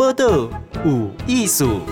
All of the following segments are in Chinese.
报道有艺术。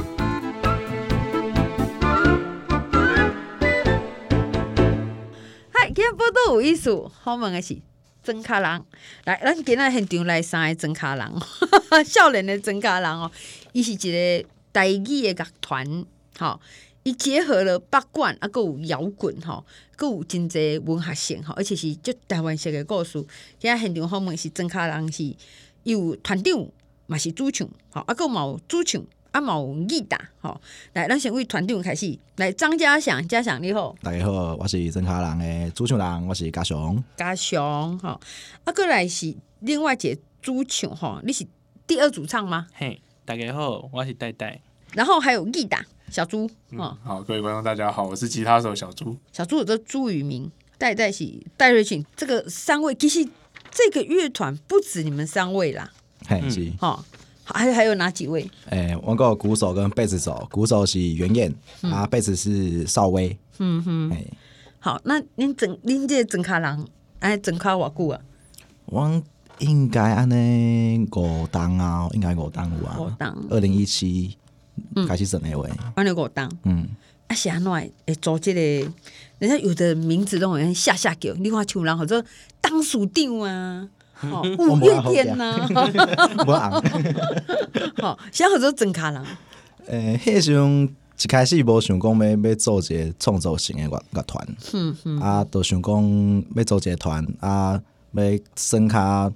嗨，今天报道有艺术，好问的是曾卡郎。来，咱今仔现场来三个曾卡郎，少年的曾卡郎哦，伊是一个台语的乐团，吼，伊结合了八卦啊，搁有摇滚，吼，搁有真侪文学性，吼，而且是足台湾式的故事。今仔现场好问是曾卡郎是有团长。嘛是主唱，好，啊，个有主唱，啊，有吉他，好，来，咱先为团长开始，来，张家祥，家祥你好，大家好，我是曾卡郎的主唱人，我是家祥，家祥，好，啊，过来是另外一个主唱，哈，你是第二主唱吗？嘿，大家好，我是戴戴，然后还有吉他小朱，嗯，好，各位观众大家好，我是吉他手小朱，小朱有个朱宇明，戴戴是戴瑞庆，这个三位其实这个乐团不止你们三位啦。嘿，是，好，还还有哪几位？诶，我个鼓手跟贝斯手，鼓手是袁燕，啊，贝斯是邵威。嗯哼，哎，好，那您整您这整卡人，哎，整卡偌久啊？我应该安尼五档啊，应该五档有啊。五档，二零一七开始整那位，安尼五档，嗯，啊，是安怎会做这个？人家有的名字都好下下叫，你看像人或者当属长啊。哦，五月天呐，不昂。好，现在好多曾卡郎。诶，迄时阵一开始无想讲要要做一个创作型的乐乐团，嗯嗯，啊，都想讲要做一个团，啊，要算较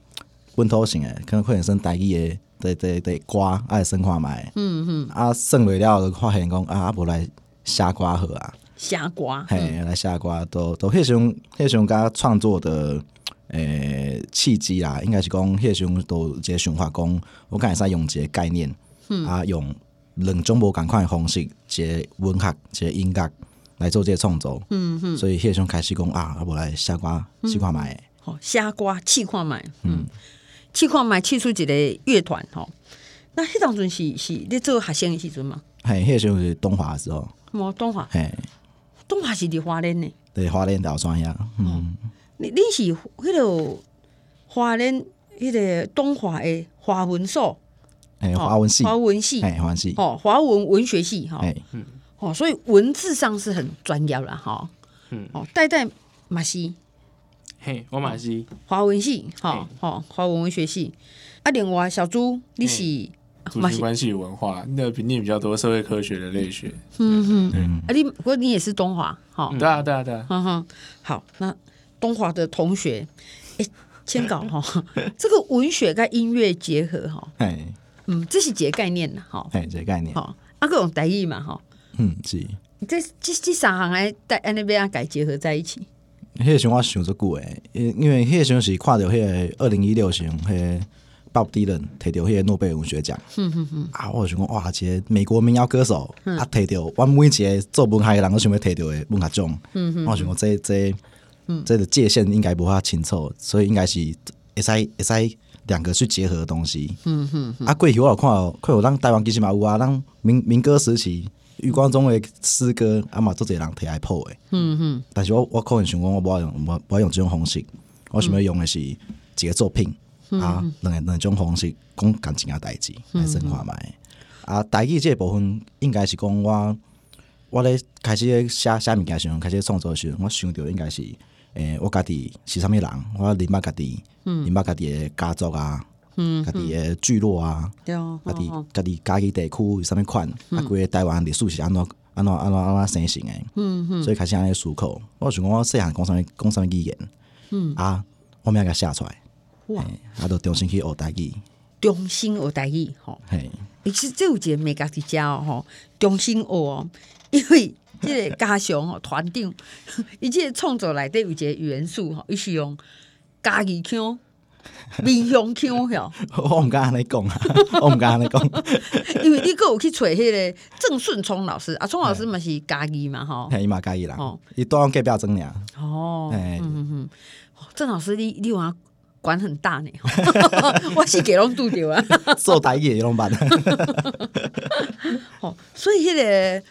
本土型的，可能可能算台语的，的的的歌，爱算看觅，嗯嗯，啊，算未了，就发现讲啊，无来写歌好啊，写歌，嘿，来写歌，都都迄时阵，迄时阵甲创作的。诶、欸，契机啦，应该是讲迄时都一个想法，讲我敢会使用一个概念，嗯、啊，用两种无共款的方式，一个文学，一个音乐来做这个创作。嗯嗯，所以迄时开始讲啊，无来写歌试看觅。好，写歌试看觅。嗯，试看觅，试出一个乐团。吼，那迄当阵是是你做学生的时阵嘛？嘿，迄时是东华的时候。冇东华。嘿，东华是伫华联呢？对，花莲岛专业。嗯。你你是迄个华联迄个东华诶华文所，诶华文系，华文系，诶华文系，哦华文文学系哈，嗯，哦所以文字上是很专业啦哈，嗯，哦代代马西，嘿我马西华文系，哈好华文文学系，啊另外小朱你是族群关系文化，那比你比较多社会科学的类学，嗯嗯，啊你不过你也是东华，哈，对啊对啊对啊，嗯哼，好那。东华的同学，哎，签稿哈，这个文学跟音乐结合哈，哎，嗯，这是几个概念呢？哈，哎，几个概念，好，啊，各种代意嘛，哈，嗯，是，这这这三行来在那边啊，改结合在一起。迄个时候我想足久诶，因因为迄个时候是看到迄个二零一六年，迄个 Bob Dylan 摕到迄个诺贝尔文学奖，嗯嗯嗯，啊，我想讲哇，这个美国民谣歌手啊，摕到我每一个做文学的人都想要摕到的文学奖，嗯嗯，我想讲这这。嗯，这个界限应该不会清楚，所以应该是会使会使两个去结合的东西。嗯哼，哼，啊，过去我有看到，看有咱台湾其实嘛有啊，咱民民歌时期余光中的诗歌，啊嘛做侪人提来破的。嗯哼，但是我我可能想讲，我不要用，我不要用这种方式，我想要用的是几个作品、嗯、啊，两两种方式讲感情啊代志来升华嘛。啊，代志这个部分应该是讲我我咧开始写写物件时阵，开始创作时阵，我想到应该是。诶、欸，我家己是啥物人？我林巴家己，林巴家己诶家族啊，家己诶聚落啊，家己家己家己地区有啥物款？啊，规个台湾历史是安怎安怎安怎安怎生成诶？嗯嗯，所以开始安尼思考。我想讲，我细汉讲啥物讲啥物语言？嗯啊，我咪甲写出来。哇！啊，都重新去学台语，重新学台语，吼。嘿，其实这有一个美家己教哦，吼，重新学哦，因为。这个家乡吼团长，伊即个创作内底有一个元素吼，伊是用家己腔、民雄腔吼。我毋敢安尼讲啊，我毋敢安尼讲。因为你阁有去找迄个郑顺聪老师，啊，聪老师嘛是家己嘛吼，嘿，伊嘛家己啦，伊当隔壁庄尔。哦，嗯嗯嗯，郑老师你你话管很大呢，我是给拢拄着啊，做台语也拢办。哦，所以迄个。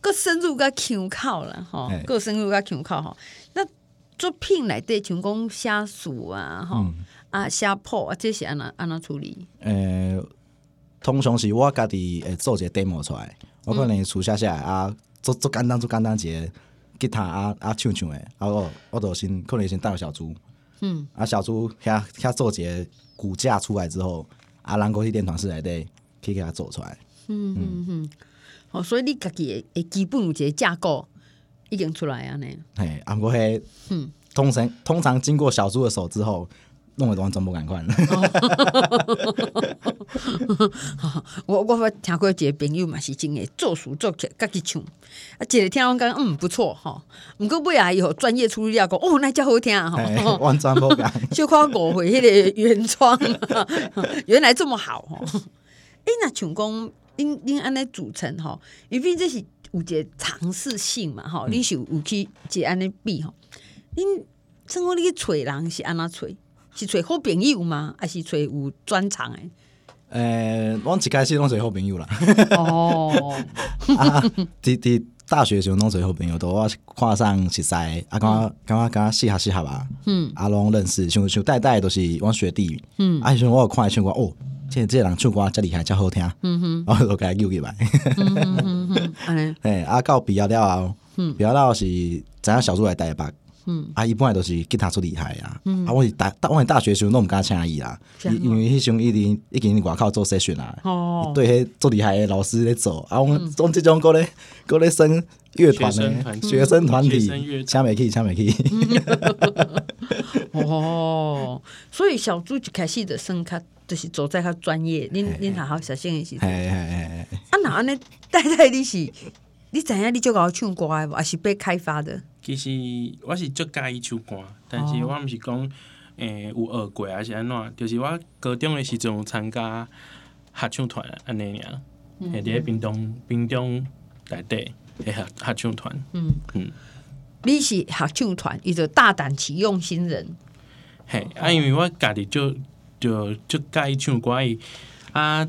更深入个腔口了哈，更深入个腔口吼。那作品内底像讲写词啊，吼、嗯、啊写谱啊，这是安怎安怎处理？诶、欸，通常是我家己会做一个 demo 出来，我可能厝写写啊，做做简单做简单一个吉他啊啊唱唱诶，啊我我就先可能先带小猪，嗯，啊小猪遐遐做一个骨架出来之后，啊人过去练团室内底可以给他做出来，嗯嗯嗯，哦，所以你家己诶基本有一个架构已经出来啊呢，嘿，啊过迄，嗯，通常通常经过小猪的手之后。弄的东西真无共款。我我我听过一个朋友嘛，是真诶作词作曲，家己唱。啊，一个听完讲，嗯，不错吼。毋过尾啊，以后专业处理了讲，哦，那真好听吼。完全无共。小可误会迄个原创，原来这么好吼。诶、欸，那像讲，恁恁安尼组成吼，因为这是有一个尝试性嘛吼，你是有去一安尼比吼。恁怎讲？你去找人是安怎找？是找好朋友吗？还是找有专长诶？诶，我一开始拢找好朋友啦。哦，啊，伫伫大学时阵拢找好朋友，都我看上实在，啊，感觉感觉感觉适合适合吧。嗯，啊，拢认识，像像代代都是我学弟。嗯，啊，像我有看伊唱歌，哦，这这人唱歌遮厉害，遮好听。嗯哼，然后就给他揪起来。嗯嗯嗯，诶，啊，到毕业了后，毕业了后是知影小猪来台北。嗯，啊，伊本来都是吉他出厉害啊，嗯、啊，我是大，我是大学时阵拢毋敢请伊啦，因为迄时阵已经已经外口做 session 啊，哦，对，迄做厉害的老师咧做，啊，我做这种个咧个咧升乐团咧，学生团体，请袂起，请袂起，哦，所以小猪一开始的升较，就是走在较专业，恁恁好好小心一些，嘿嘿嘿，啊，那安尼 代代你是，你知影你就搞唱歌诶，还是被开发的？其实我是足介意唱歌，但是我毋是讲诶、欸、有学过还是安怎，就是我高中诶时阵有参加合唱团安尼尔，诶伫屏东屏东内底诶合合唱团。嗯嗯，你是合唱团，伊就大胆启用新人。嘿，啊，因为我家己就就足介意唱歌伊啊，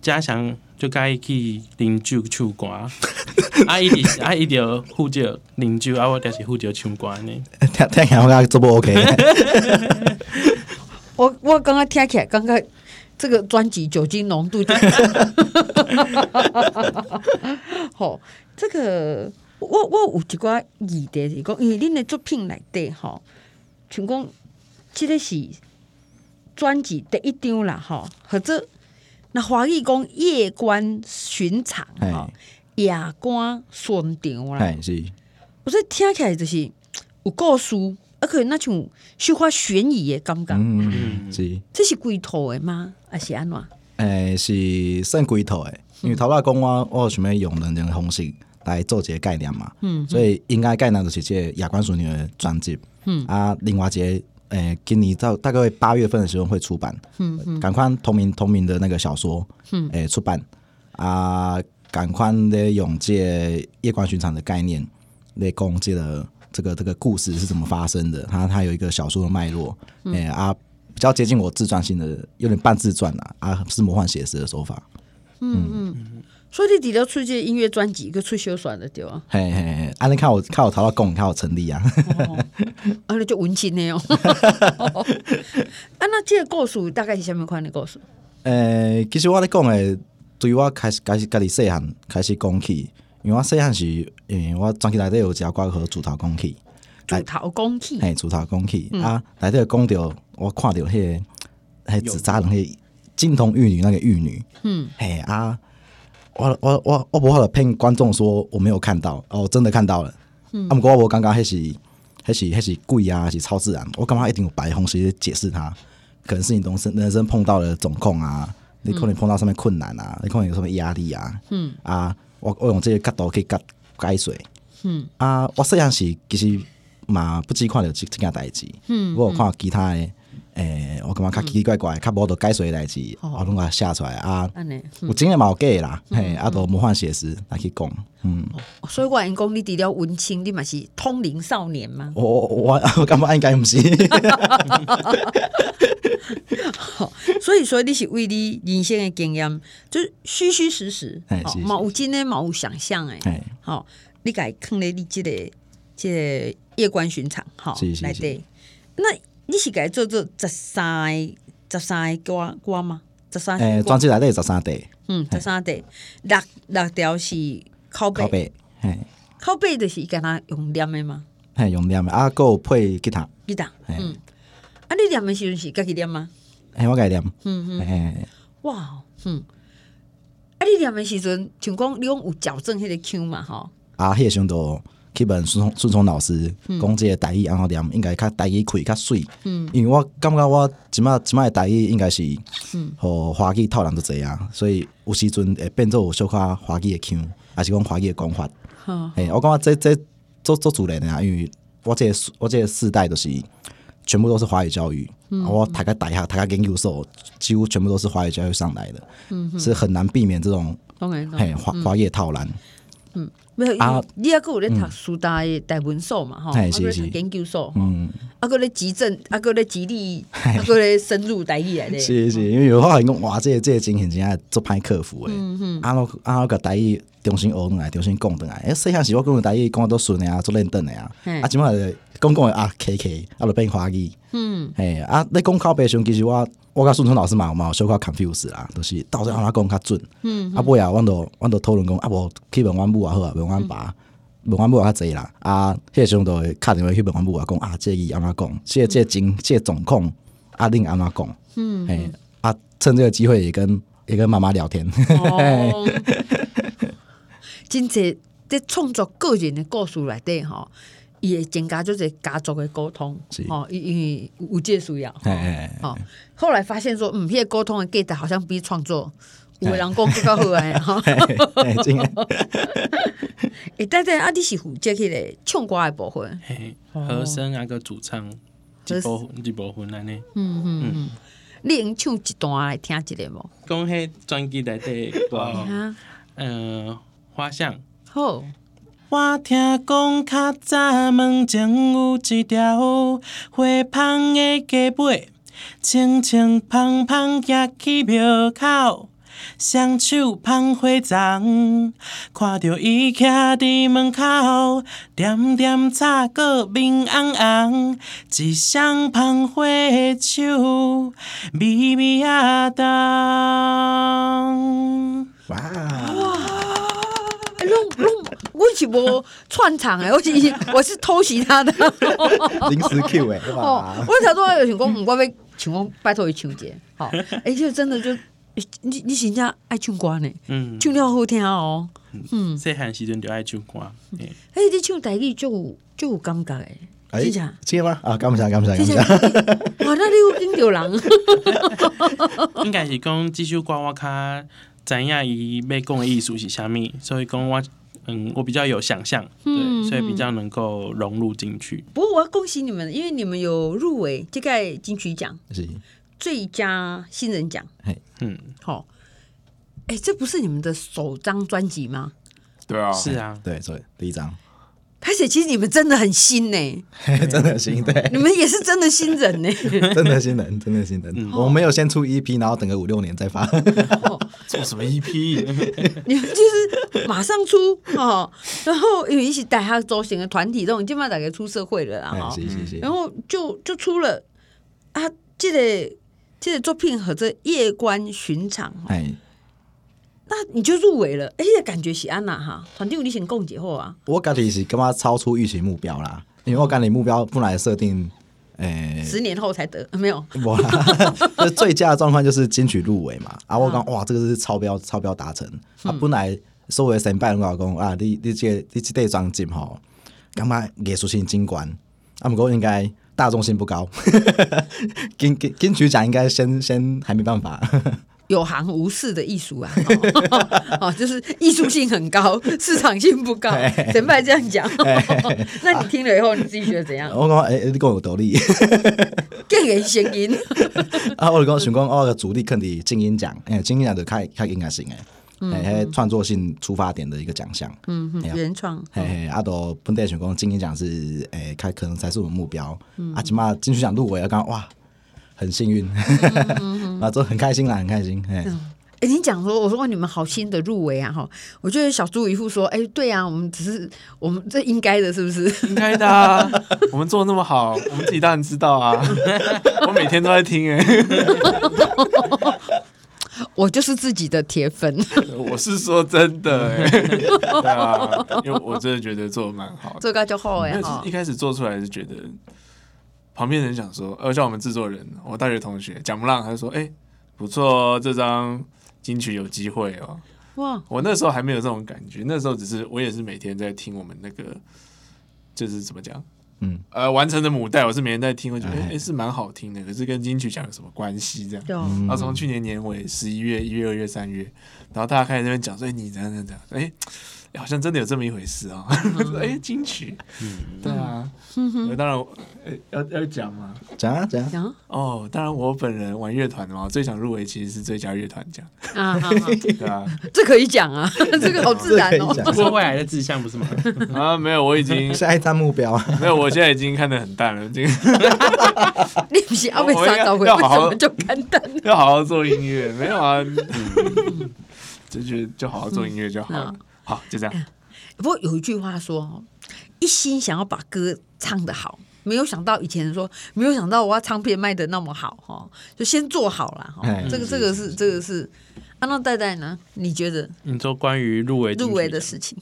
加上。就该去啉酒唱歌，啊伊直啊伊着负责啉酒，啊我着是负责唱歌呢。听听起来我感觉做不 OK。我我刚刚听起来，刚刚这个专辑酒精浓度就，好，这个我我有一寡疑点是讲，因为恁的作品内底吼，像讲即个是专辑第一张啦，吼，或者。那华语讲夜观寻常，哈，夜观顺调啦。是，我说听起来就是 有故事，而且那种虚华悬疑的感觉。嗯，是。这是归套的吗？还是安怎？诶，是算归套的，因为头来讲我我想要用两种方式来做一个概念嘛。嗯，所以应该概念就是这个夜观顺调的专辑。嗯啊，另外一个。诶、欸，今年到大概八月份的时候会出版，嗯嗯，赶快同名同名的那个小说，嗯，诶、欸，出版。啊，赶快的用这夜观寻常的概念来讲这个这个这个故事是怎么发生的，它它有一个小说的脉络，诶、啊，比较接近我自传性的，有点半自传啦，啊，是魔幻写实的手法，嗯。嗯。所以你除了出这音乐专辑，个出小说的对啊？嘿嘿嘿，安尼看我看我头到讲，看我成立啊，啊，你就文青的哦。啊，那这个故事大概是什么款的故事？诶、欸，其实我咧讲诶，对于我开始开始家己细汉开始讲起，因为我细汉是，诶、欸，我专辑内底有加挂和主头讲起，主头讲起，嘿，主头讲起啊，内底讲到我看到迄、那个，迄纸扎人，迄金童玉女那个玉女，嗯，嘿啊。我我我我不好的骗观众说我没有看到哦，真的看到了。嗯，啊，不过我刚刚还是还是还是鬼啊，还是超自然。我刚刚一定有白红时解释它，可能是你人生人生碰到了总控啊，你可能碰到上面困难啊，你可能有什么压力啊。嗯啊，我我用这个角度去解解水。嗯啊，我虽然是其实嘛不只看到这这件代志。嗯，我有看其他的。诶、欸，我感觉较奇奇怪怪，较无得解说的代志，我拢甲写出来啊。有真诶嘛有假的啦，嘿，啊，都魔幻写实来去讲，嗯。所以我因讲你除了文青，你嘛是通灵少年吗？我我 我感觉应该毋是。所以说你是为你人生的经验，就是虚虚实实，好，嘛有真诶嘛有想象诶，好，你家坑咧你即个即个夜观寻常，好，来对，那。你是该做做十三十三个歌歌吗？十三，诶，专辑内底十三题，嗯，十三题，六六条是靠背，靠背，嘿，拷贝就是跟他用念的吗？嘿，用念的，啊，还有配吉他，吉他，嘿。嗯，啊，你念的时阵是家己念吗？嘿，我家己念，嗯嗯，嘿，哇，嗯，啊，你念的时阵，像讲你讲有矫正迄个腔嘛，吼，啊，迄个时阵都去问孙聪孙聪老师，讲这个台语安怎念，应该较台语开较水，嗯，因为我感觉我即马即马的台语应该是，嗯，和华语套人都侪啊，所以有时阵会变做有小可华语的腔，还是讲华语的讲法，吼，嘿，我感觉这这做做自然的啊，因为我这个我这个世代都是全部都是华语教育，我读个大学读个研究所，几乎全部都是华语教育上来的，嗯，是很难避免这种嘿华华语的套栏。没有，啊你还阁有咧读师大的台文所嘛？吼，啊，嘿是是阁咧研究所，嗯，啊，阁咧急诊，啊，阁咧极力，啊，阁咧深入台语来咧。是是，因为有发现讲，哇，这个这个情形真系做歹克服诶。嗯嗯，啊，我啊，我个台语重新学转来，重新讲转来。诶，细汉时我讲台语讲都顺诶啊，做认真诶啊。嘿啊，即摆讲讲诶啊，K K，啊，就变华语。嗯，嘿，啊，你讲拷贝时，其实我我甲孙聪老师嘛嘛有小可 confuse 啦，就是到底安怎讲较准。嗯，啊，尾啊，阮都阮都讨论讲，啊，无去问阮母也好啊，问阮爸。问阮母较济啦，啊，迄个时阵都会敲电话去问阮母啊，讲啊，这伊安怎讲，这个这个情，这个状况，啊，恁安怎讲？嗯，嘿，啊，趁这个机会也跟也跟妈妈聊天。哦，真济在创作个人的故事内底吼，伊会增加就是家族的沟通，哦，因因为有这需要，嘿嘿吼，后来发现说，嗯，迄个沟通的价值好像比创作有的人讲更较好诶，吼。真诶，诶，等等啊，你是负责迄个唱歌的部分，嘿，和声啊个主唱一部一部分安尼。嗯嗯嗯，你用唱一段来听一下无？讲迄专辑内底嗯，花香。好，我听讲较早门前有一条花香的街尾，清清芳芳行去庙口。双手捧花簪，看着伊徛伫门口，点点插果面红红，一双捧花的手，微微啊动。哇，拢拢，我是无串场诶，我是我是偷袭他的，临时 Q 诶，哦，我头拄仔有想讲，我要像讲拜托伊唱者，好，诶，就真的就。你你真正爱唱歌呢？嗯，唱了好听哦。嗯，细汉时阵就爱唱歌。诶，你唱台语就有就有感觉诶，真正真吗？啊，感谢感谢感谢。哇，那你有听到人？应该是讲这首歌我较知影伊要讲的意思是啥物，所以讲我嗯，我比较有想象，对，所以比较能够融入进去。不过我要恭喜你们，因为你们有入围这个金曲奖。是。最佳新人奖，嘿，嗯，好，哎，这不是你们的首张专辑吗？对啊，是啊，对，所以第一张。而且其实你们真的很新呢，真的很新，对，你们也是真的新人呢，真的新人，真的新人。我们没有先出 EP，然后等个五六年再发。做什么 EP？你们就是马上出哦，然后因为一起带他走行的团体，这种基本上大概出社会了啦，哈，然后就就出了啊，这个。这个作品和这夜观寻常，哎，那你就入围了，哎，感觉是安娜哈，团队有你先共结后啊。我感觉是干嘛超出预期目标啦，因为我感觉目标本来设定，诶，十年后才得，没有。我啦，最佳的状况就是金曲入围嘛，啊，我讲哇，这个是超标，超标达成。啊，本来所谓先辈人讲啊，你你这你这对专辑吼，干嘛艺术性景观，啊，不过应该。大众性不高，金金金曲奖应该先先还没办法。有行无市的艺术啊，哦，就是艺术性很高，市场性不高。前辈这样讲，那你听了以后你自己觉得怎样？我讲哎，你讲有道理，更有声音。啊，我讲想讲我的主力肯定金音奖，哎，金音奖就开开音乐性哎。哎，创作性出发点的一个奖项，嗯，原创，嘿嘿，阿都本地选工金音奖是，哎，开可能才是我们目标，啊，起码金曲奖入围了，刚哇，很幸运，啊，都很开心啦，很开心，哎，哎，你讲说，我说你们好心的入围啊，哈，我觉得小猪一副说，哎，对啊，我们只是我们这应该的，是不是？应该的啊，我们做的那么好，我们自己当然知道啊，我每天都在听，哎。我就是自己的铁粉。我是说真的、欸，对啊，因为我真的觉得做的蛮好的，这个就好哎哈一。一开始做出来是觉得旁边人讲说，呃，像我们制作人，我大学同学蒋木浪，他就说，哎、欸，不错哦，这张金曲有机会哦。哇！我那时候还没有这种感觉，那时候只是我也是每天在听我们那个，就是怎么讲。嗯，呃，完成的母带我是每天在听，我觉得哎、欸、是蛮好听的，可是跟金曲奖有什么关系？这样，然后从去年年尾十一月、一月、二月、三月，然后大家开始在那边讲说，哎，你怎样怎样怎样，哎、欸。好像真的有这么一回事啊！哎、欸，金曲，嗯，对啊，嗯、当然，欸、要要讲吗？讲啊讲啊。讲！哦，当然，我本人玩乐团的嘛，最想入围其实是最佳乐团奖。啊，对啊，这可以讲 啊，这个好自然哦，这是未来的志向不是吗？啊，没有，我已经下一站目标，没有，我现在已经看得很淡了，这个你不是要被杀到会？为什么就看淡？要好好做音乐，没有啊，嗯、就觉得就好好做音乐就好。了，嗯、好，就这样。不过有一句话说，一心想要把歌唱得好，没有想到以前说，没有想到我要唱片卖的那么好哈，就先做好了哈。这个这个是这个是，安娜戴戴呢？你觉得？你说关于入围入围的事情？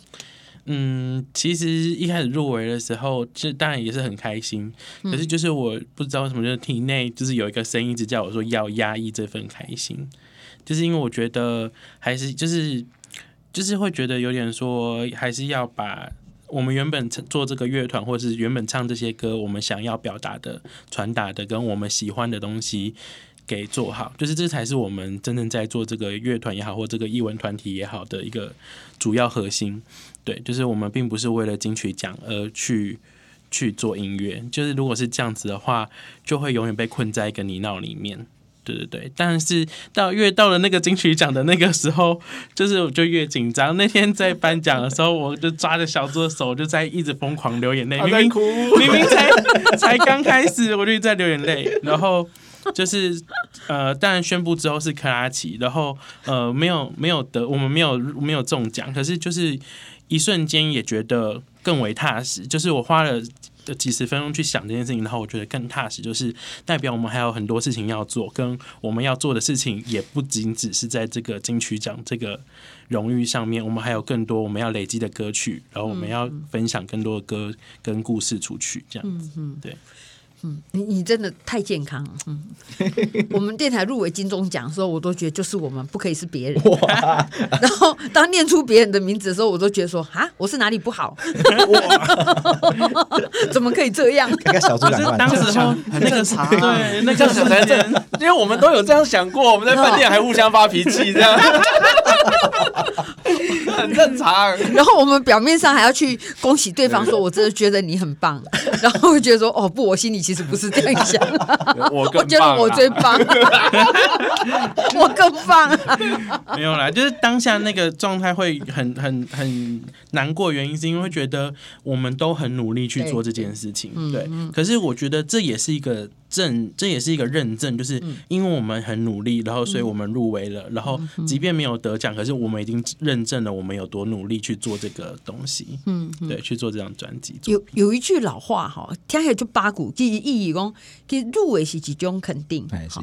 嗯，其实一开始入围的时候，其实当然也是很开心，可是就是我不知道为什么，就是体内就是有一个声音一直叫我说要压抑这份开心，就是因为我觉得还是就是。就是会觉得有点说，还是要把我们原本做这个乐团，或是原本唱这些歌，我们想要表达的、传达的，跟我们喜欢的东西给做好。就是这才是我们真正在做这个乐团也好，或这个艺文团体也好的一个主要核心。对，就是我们并不是为了金曲奖而去去做音乐。就是如果是这样子的话，就会永远被困在一个泥淖里面。对对对，但是到越到了那个金曲奖的那个时候，就是我就越紧张。那天在颁奖的时候，我就抓着小猪的手，就在一直疯狂流眼泪。明明明明才 才刚开始，我就在流眼泪。然后就是呃，当然宣布之后是克拉奇，然后呃没有没有得，我们没有没有中奖，可是就是一瞬间也觉得更为踏实。就是我花了。的几十分钟去想这件事情，然后我觉得更踏实，就是代表我们还有很多事情要做，跟我们要做的事情也不仅只是在这个金曲奖这个荣誉上面，我们还有更多我们要累积的歌曲，然后我们要分享更多的歌跟故事出去，这样子，对。嗯，你你真的太健康了。嗯，我们电台入围金钟奖的时候，我都觉得就是我们不可以是别人。哇！然后当念出别人的名字的时候，我都觉得说啊，我是哪里不好？怎么可以这样？看看小猪两当时候那个茶，对，那个小才真，因为我们都有这样想过，我们在饭店还互相发脾气，这样很正常。然后我们表面上还要去恭喜对方，说我真的觉得你很棒。然后会觉得说哦不，我心里其实。不是这样想，我我觉得我最棒，我更棒。没有啦，就是当下那个状态会很很很难过，原因是因为会觉得我们都很努力去做这件事情，对。可是我觉得这也是一个。证，这也是一个认证，就是因为我们很努力，然后所以我们入围了，然后即便没有得奖，可是我们已经认证了我们有多努力去做这个东西，嗯，对，去做这张专辑。有有一句老话哈，听起来就八股，其实意义讲，其实入围是一种肯定，好，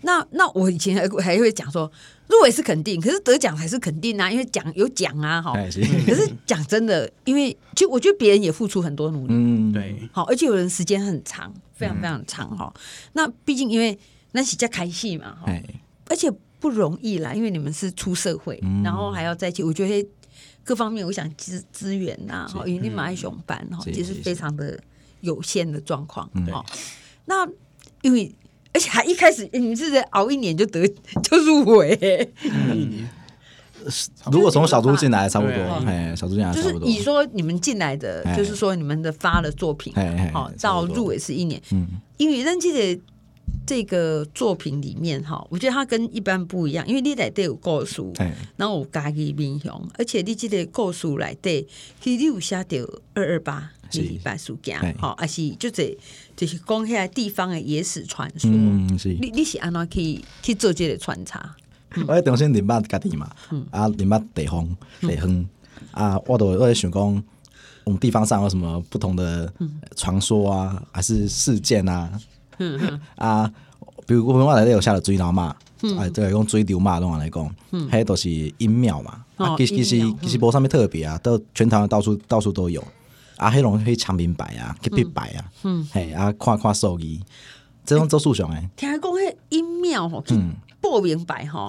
那那我以前还还会讲说，入围是肯定，可是得奖还是肯定啊，因为奖有奖啊，哈，可是讲真的，因为就我觉得别人也付出很多努力，嗯，对，好，而且有人时间很长。非常非常长哈，嗯、那毕竟因为那是在开戏嘛哈，而且不容易啦，因为你们是出社会，嗯、然后还要在一起，我觉得各方面我想资资源呐，哈是，因为你买熊班哈，其实非常的有限的状况哈。嗯、那因为而且还一开始你们是在熬一年就得 就入围，嗯。如果从小猪进来差不多，哎，小猪进来就是你说你们进来的，就是说你们的发的作品，好到入围是一年，嗯，因为任记的这个作品里面哈，我觉得它跟一般不一样，因为你来都有故事，然后有家己英雄，而且你记得故事来对，其实你有写到二二八礼拜事件，好，而是就是就是讲起来地方的野史传说，嗯，是。你你是安怎去去做这个穿插？我喺重新认捌家己嘛，啊认捌地方地方。啊，我都我在想讲，我们地方上有什么不同的传说啊，还是事件啊？嗯啊，比如我我来这有下了追脑嘛，啊，这个用水流嘛拢来讲，迄都是阴庙嘛。啊，其实其实其实无啥物特别啊，都全台湾到处到处都有。啊，迄种可以抢明白啊，去必白啊，嗯。嘿，啊，看看手艺，这种做数上诶。听讲迄音庙吼，嗯，报明白吼，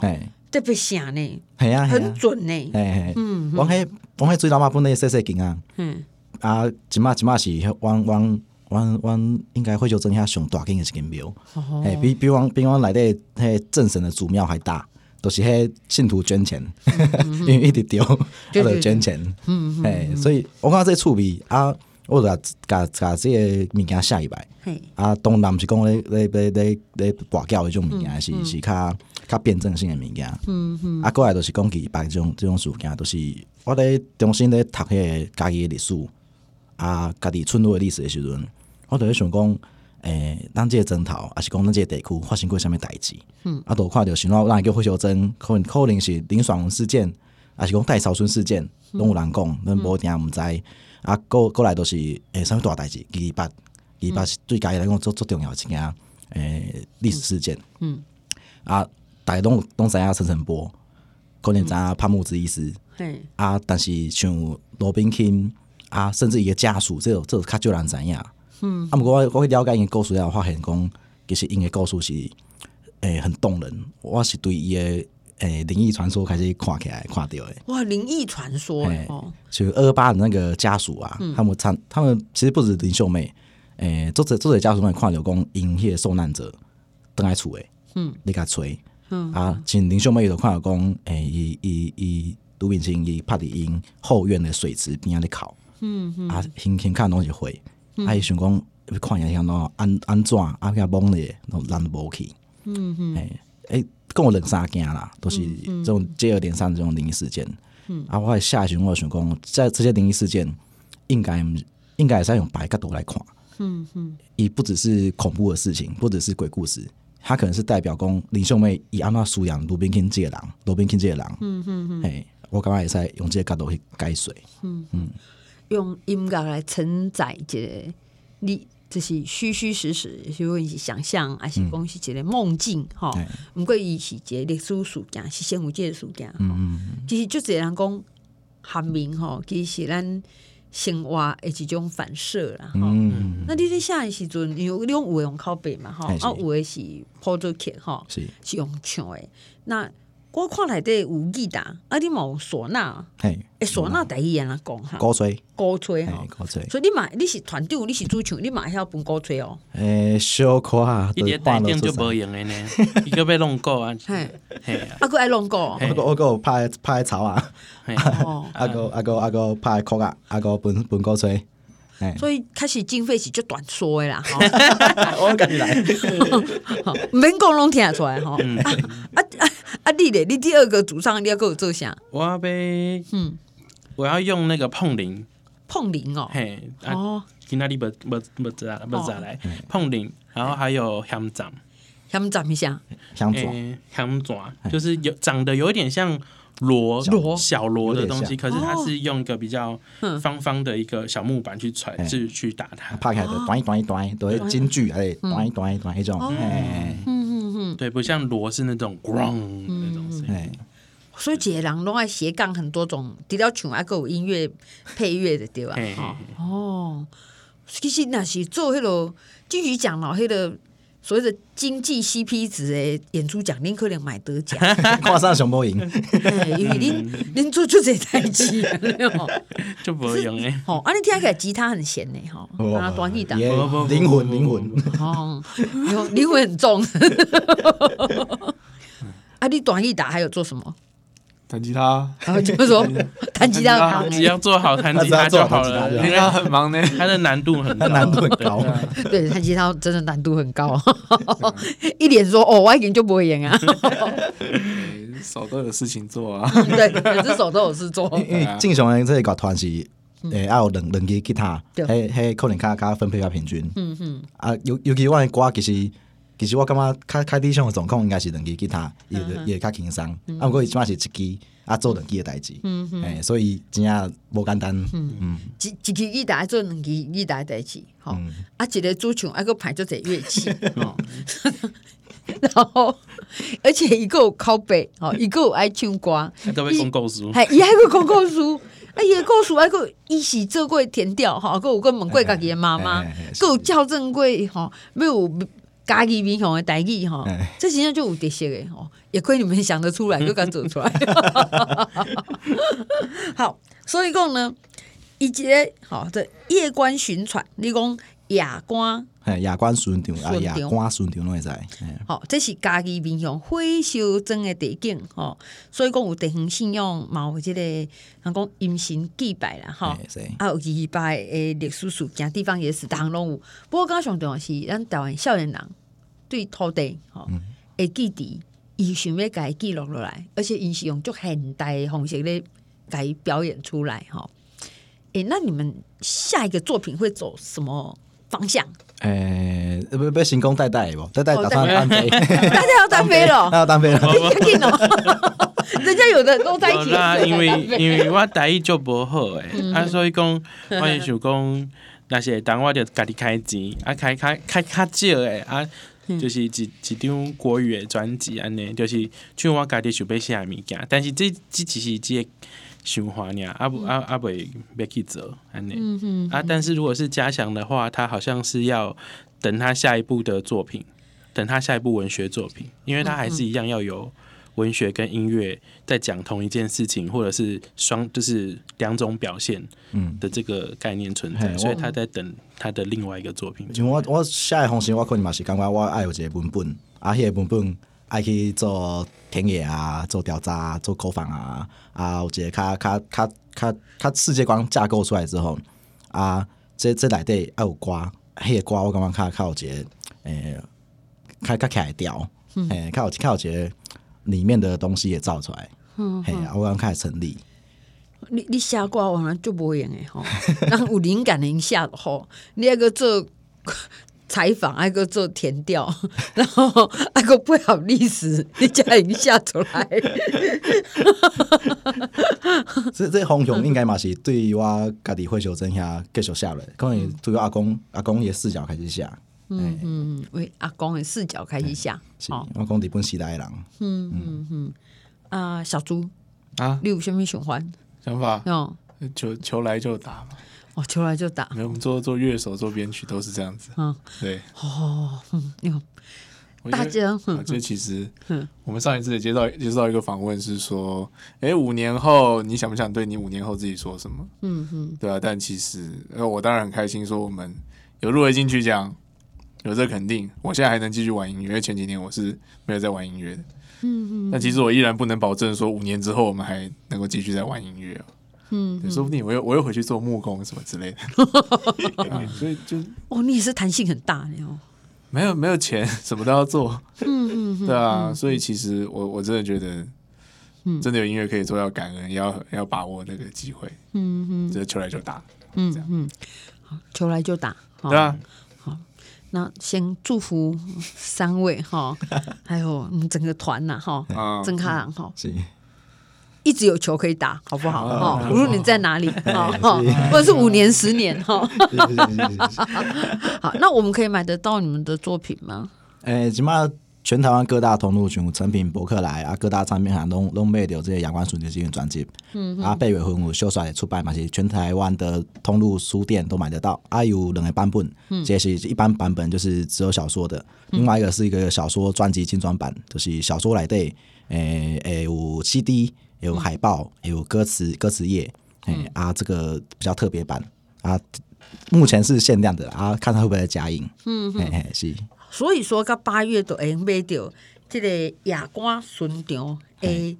特别响呢，系啊，很准呢，嘿，嗯，往迄往迄水流马本来细细间啊，嗯，啊，即马即马是往往。阮阮应该会就真下上大间的一间庙，哎，比比往比往内底迄正神的祖庙还大，都是迄信徒捐钱，因为一直丢，他就捐钱，嗯哎，所以我看这趣味啊，我就甲甲这个物件写一摆，啊，当然毋是讲咧咧咧咧咧跋筊迄种物件，是是较较辩证性的物件，嗯嗯。啊，过来都是讲几摆这种这种事件，都是我咧重新咧读迄个家己的历史，啊，家己村落的历史的时阵。我就咧想讲，诶、欸，咱即个庄头，还是讲咱即个地区发生过啥物代志？嗯，啊，都看着，想到咱叫火烧针，可能可能是林爽文事件，还是讲戴少春事件，拢有人讲，咱无定毋知。啊，过过来都是诶，啥物大代志？二二八，二二八是对家己来讲最最重要一件，诶、欸，历史事件。嗯，啊，大家拢拢知影陈澄波，可能知影潘木子医师。嗯，啊，但是像罗宾鑫，啊，甚至伊个家属，这个这个较少人知影。嗯，啊，毋过我我去了解因故事了，发现讲其实因个故事是诶、欸、很动人。我是对伊个诶灵异传说开始看起来看到诶。哇，灵异传说诶，就二二八的那个家属啊，嗯、他们参他们其实不止林秀妹，诶、欸，作者作者家属们看到讲因迄个受难者倒来厝诶，嗯，你甲吹，嗯啊，像林秀妹有看到讲，诶，伊伊伊杜炳清伊拍伫因后院的水池边仔咧哭，嗯嗯，啊，轻轻看东西会。啊！伊想讲，看一下喏，安安怎啊？遐懵咧，拢人无去。嗯嗯。诶诶，跟我两三件啦，都是这种接二连三的这种灵异事件。嗯。啊，我下一巡我想讲，在这些灵异事件，应该应该也是要用白角度来看。嗯嗯。伊不只是恐怖的事情，不只是鬼故事，它可能是代表讲林秀妹以安怎收养罗宾鑫这个人，罗宾鑫这个人。嗯嗯嗯。哎，我感觉也是用这个角度去解说。嗯嗯。用音乐来承载一个，你这是虚虚实实，是问是想象，还是讲是一个梦境？吼、嗯，毋过伊是一个历史事件，是先有即个事件。嗯，其实就这人讲，含名哈，其实是咱生活的一种反射啦。嗯，那你在写的时阵，因为你用有的用拷贝嘛，吼，啊，有的是铺做客，哈，是是用唱的。那我看内底有吉他，啊，你冇唢呐，诶，唢呐第一安怎讲哈？鼓吹，鼓吹哈，鼓吹。所以你嘛，你是团长，你是主唱，你嘛还要分鼓吹哦。诶，小可一点带点就无用的呢，伊个要弄鼓啊，嘿，嘿，啊个爱弄鼓，我个我个拍拍草啊，啊个啊个啊个拍鼓啊，啊个分分鼓吹。所以开始经费是就短说的啦，我赶紧来，免讲拢听得出来吼。啊啊啊！你咧，你第二个主唱你要给我做啥？我要被嗯，我要用那个碰铃，碰铃哦，嘿哦，今天你不不不知道不知道来。碰铃，然后还有香掌，香掌一下，香爪，香爪就是有长得有一点像。螺螺。小螺的东西，可是它是用一个比较方方的一个小木板去揣，去去打它。拍开的，短一短一断，都是金句哎，短一短一短一种，哎，对，不像锣是那种咣那种声音。所以这些人拢爱斜杠很多种，除了唱还有音乐配乐的对吧？哦，其实那是做迄个继续讲了迄个。所谓的经济 CP 值诶，演出奖您可能买得奖，跨上熊猫赢，因为 您您做出这台机，就不会用诶。哦，啊，你听起来吉他很闲呢，吼，啊，短一打，灵魂灵魂，哦，灵魂很重。啊，你短一打还有做什么？弹吉他，然后就说弹吉他，只要做好弹吉他就好了。人家很忙呢，他的难度很，难度很高。对，弹吉他真的难度很高。一脸说哦，我一点就不会演啊。手都有事情做啊。对，每只手都有事做。因为正常人这个乐团是诶，要有两两支吉他，嘿嘿，可能较较分配较平均。嗯嗯。啊，尤尤其我的歌其实。其实我感觉开开低上的状况应该是两支吉他，也也较轻松。啊，不过伊起码是一支啊做两支的代志，哎，所以真正无简单。嗯，一一支吉他做两支吉他代志，吼，啊，一个主唱还佫派做者乐器，吼，然后而且一个靠背哦，一个爱唱歌，都会讲故事，还也还会讲故事，哎呀，故事还个伊是做过填调哈，个有个问过家己的妈妈，个有校正过吼，没有家己民雄的台语吼，这实际上就有特色的吼，也亏你们想得出来，就敢走出来。好，所以讲呢，一节吼这夜观巡船，你讲夜观。嘿，夜观巡场啊，夜观巡场拢会知。好，这是家己面向火烧庄的地景吼，所以讲有地方信仰，嘛有即个人讲阴神祭拜啦，吼，啊有祭拜诶历史事件，地方也是，逐项拢有。不过刚上重要是，咱台湾少年人对土地吼会记忆，伊想要家记录落来，而且伊是用足现代的方式咧，家表演出来吼。诶、欸，那你们下一个作品会走什么方向？诶、欸，不不，行宫带带不，带带打算单飞，大家 要单飞了，要单飞了，人家有的都在一起。因为因为我台语就不好诶，嗯、啊，所以讲我就想讲，那些当我就家己开钱，啊，开开开较少诶，啊，就是一一张国语诶专辑安尼，就是像我家己想要写物件，但是这这只是这个。循环呀，阿不阿阿伟别去走，安内啊。但是如果是嘉祥的话，他好像是要等他下一部的作品，等他下一部文学作品，因为他还是一样要有文学跟音乐在讲同一件事情，或者是双就是两种表现的这个概念存在，所以他在等他的另外一个作品。就我我下一封信，我可能嘛是感觉我爱有一个文本，啊，迄个文本。爱去做田野啊，做调查，做口访啊，啊，有一个较较较较较世界观架构出来之后，啊，这这内底爱有歌，迄个歌我感觉较较有一个诶，较较起来调，诶，较有较有一个里面的东西也造出来，嘿，我感觉开始成立。你你写歌完了就不会用诶吼，然后有灵感的一下吼，你那个做。采访，还个做填调，然后还个背好历史，你叫一下出来。这这方向应该嘛是对于我家己会修正下继续下来，可能对于阿公阿公的视角开始下。嗯嗯，为阿公的视角开始下。是，我讲日本时代的人。嗯嗯嗯。啊，小猪啊，你有什么想法？想法？哦，球球来就打嘛。哦，球来就打。没有，我们做做乐手、做编曲都是这样子。嗯，对。哦，嗯，有。大家，我觉得其实，我们上一次也接到接到一个访问，是说，哎，五年后你想不想对你五年后自己说什么？嗯嗯，对啊。但其实，我当然很开心，说我们有入围金曲奖，有这肯定，我现在还能继续玩音乐，因为前几年我是没有在玩音乐的。嗯嗯。但其实我依然不能保证说五年之后我们还能够继续在玩音乐。嗯，说不定我又我又回去做木工什么之类的，所以就哦，你也是弹性很大哦。没有没有钱，什么都要做。嗯嗯，对啊，所以其实我我真的觉得，真的有音乐可以做，要感恩，要要把握那个机会。嗯嗯，这求来就打。嗯嗯，好，球来就打。对啊，好，那先祝福三位哈，还有我们整个团呐哈，曾卡朗哈。一直有球可以打，好不好？哈，无论你在哪里，哈，或者是五年、十年，哈。好，那我们可以买得到你们的作品吗？诶，起码全台湾各大通路，像成品、博客来啊，各大唱片行拢拢买到这些《阳光纯洁》这张专辑。嗯啊，八月份有小帅出版嘛，是全台湾的通路书店都买得到。啊，有两个版本，这是一般版本，就是只有小说的；另外一个是一个小说专辑精装版，就是小说来对，诶诶有 CD。有海报，有歌词，歌词页，哎、嗯、啊，这个比较特别版啊，目前是限量的啊，看他会不会再加印。嗯嘿嘿，是。所以说，到八月都会买到这个夜观巡场的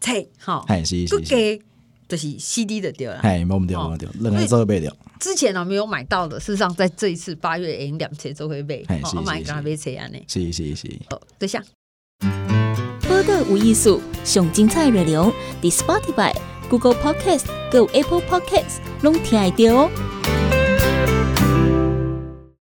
册，哈，哎是是是，就是 CD 的掉了，哎，没掉没掉，任何时候买掉。之前呢没有买到的，事实上在这一次八月 N 两册都会被，我买刚买册安尼，是是是。哦，等个无艺术，上精彩内容，伫 Spotify、Google Podcast、Go Apple Podcasts，拢听得到哦。